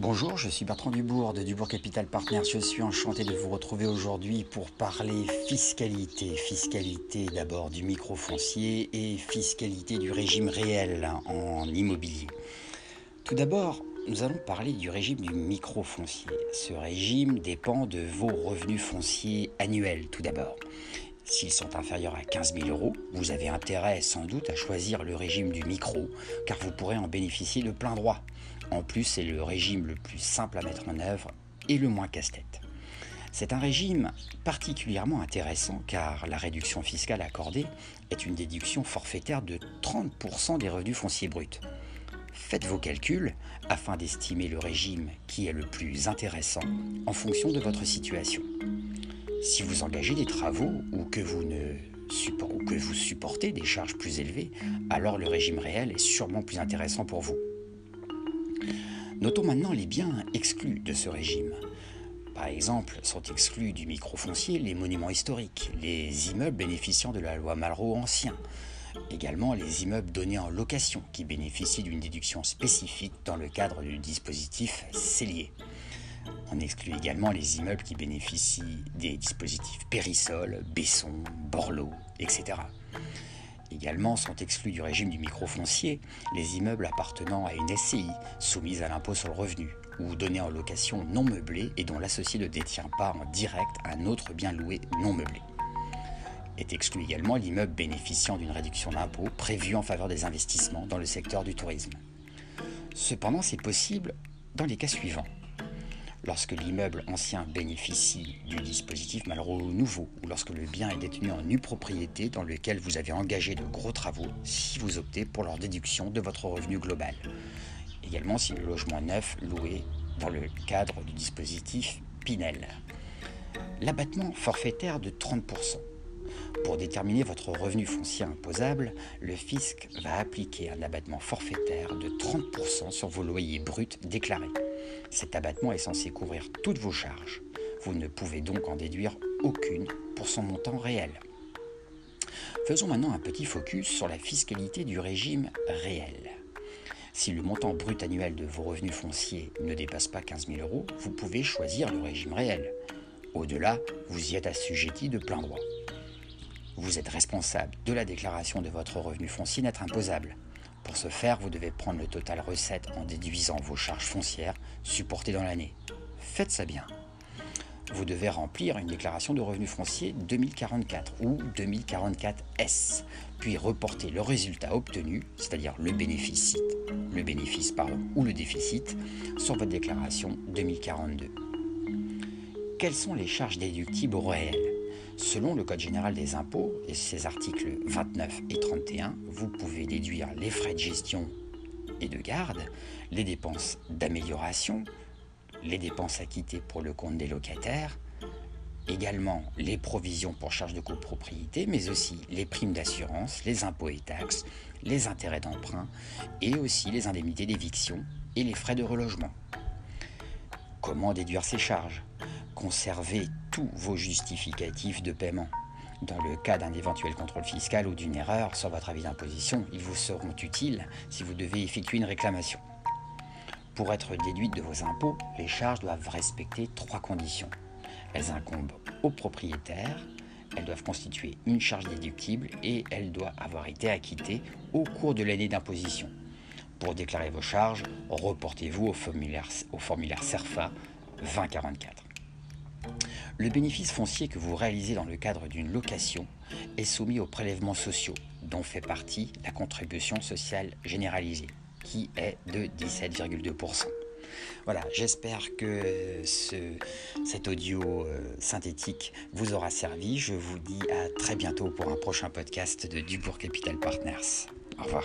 Bonjour, je suis Bertrand Dubourg de Dubourg Capital Partners. Je suis enchanté de vous retrouver aujourd'hui pour parler fiscalité. Fiscalité d'abord du microfoncier et fiscalité du régime réel en immobilier. Tout d'abord, nous allons parler du régime du microfoncier. Ce régime dépend de vos revenus fonciers annuels tout d'abord. S'ils sont inférieurs à 15 000 euros, vous avez intérêt sans doute à choisir le régime du micro, car vous pourrez en bénéficier de plein droit. En plus, c'est le régime le plus simple à mettre en œuvre et le moins casse-tête. C'est un régime particulièrement intéressant car la réduction fiscale accordée est une déduction forfaitaire de 30% des revenus fonciers bruts. Faites vos calculs afin d'estimer le régime qui est le plus intéressant en fonction de votre situation. Si vous engagez des travaux ou que vous ne supportez des charges plus élevées, alors le régime réel est sûrement plus intéressant pour vous. Notons maintenant les biens exclus de ce régime. Par exemple, sont exclus du microfoncier les monuments historiques, les immeubles bénéficiant de la loi Malraux ancien, également les immeubles donnés en location qui bénéficient d'une déduction spécifique dans le cadre du dispositif Cellier. On exclut également les immeubles qui bénéficient des dispositifs Périsol, Besson, Borloo, etc. Également sont exclus du régime du microfoncier les immeubles appartenant à une SCI soumise à l'impôt sur le revenu ou donnés en location non meublée et dont l'associé ne détient pas en direct un autre bien loué non meublé. Est exclu également l'immeuble bénéficiant d'une réduction d'impôt prévue en faveur des investissements dans le secteur du tourisme. Cependant, c'est possible dans les cas suivants lorsque l'immeuble ancien bénéficie du dispositif Malraux nouveau ou lorsque le bien est détenu en nue propriété dans lequel vous avez engagé de gros travaux si vous optez pour leur déduction de votre revenu global. Également si le logement neuf loué dans le cadre du dispositif Pinel. L'abattement forfaitaire de 30%. Pour déterminer votre revenu foncier imposable, le fisc va appliquer un abattement forfaitaire de 30% sur vos loyers bruts déclarés. Cet abattement est censé couvrir toutes vos charges. Vous ne pouvez donc en déduire aucune pour son montant réel. Faisons maintenant un petit focus sur la fiscalité du régime réel. Si le montant brut annuel de vos revenus fonciers ne dépasse pas 15 000 euros, vous pouvez choisir le régime réel. Au-delà, vous y êtes assujetti de plein droit. Vous êtes responsable de la déclaration de votre revenu foncier net imposable. Pour ce faire, vous devez prendre le total recette en déduisant vos charges foncières supportées dans l'année. Faites ça bien. Vous devez remplir une déclaration de revenus fonciers 2044 ou 2044S, puis reporter le résultat obtenu, c'est-à-dire le bénéfice, le bénéfice ou le déficit, sur votre déclaration 2042. Quelles sont les charges déductibles au réel? Selon le Code général des impôts et ses articles 29 et 31, vous pouvez déduire les frais de gestion et de garde, les dépenses d'amélioration, les dépenses acquittées pour le compte des locataires, également les provisions pour charges de copropriété, mais aussi les primes d'assurance, les impôts et taxes, les intérêts d'emprunt et aussi les indemnités d'éviction et les frais de relogement. Comment déduire ces charges? Conservez tous vos justificatifs de paiement. Dans le cas d'un éventuel contrôle fiscal ou d'une erreur sur votre avis d'imposition, ils vous seront utiles si vous devez effectuer une réclamation. Pour être déduite de vos impôts, les charges doivent respecter trois conditions. Elles incombent au propriétaire, elles doivent constituer une charge déductible et elles doivent avoir été acquittées au cours de l'année d'imposition. Pour déclarer vos charges, reportez-vous au formulaire, au formulaire CERFA 2044. Le bénéfice foncier que vous réalisez dans le cadre d'une location est soumis aux prélèvements sociaux, dont fait partie la contribution sociale généralisée, qui est de 17,2%. Voilà, j'espère que cet audio euh, synthétique vous aura servi. Je vous dis à très bientôt pour un prochain podcast de Dubourg Capital Partners. Au revoir.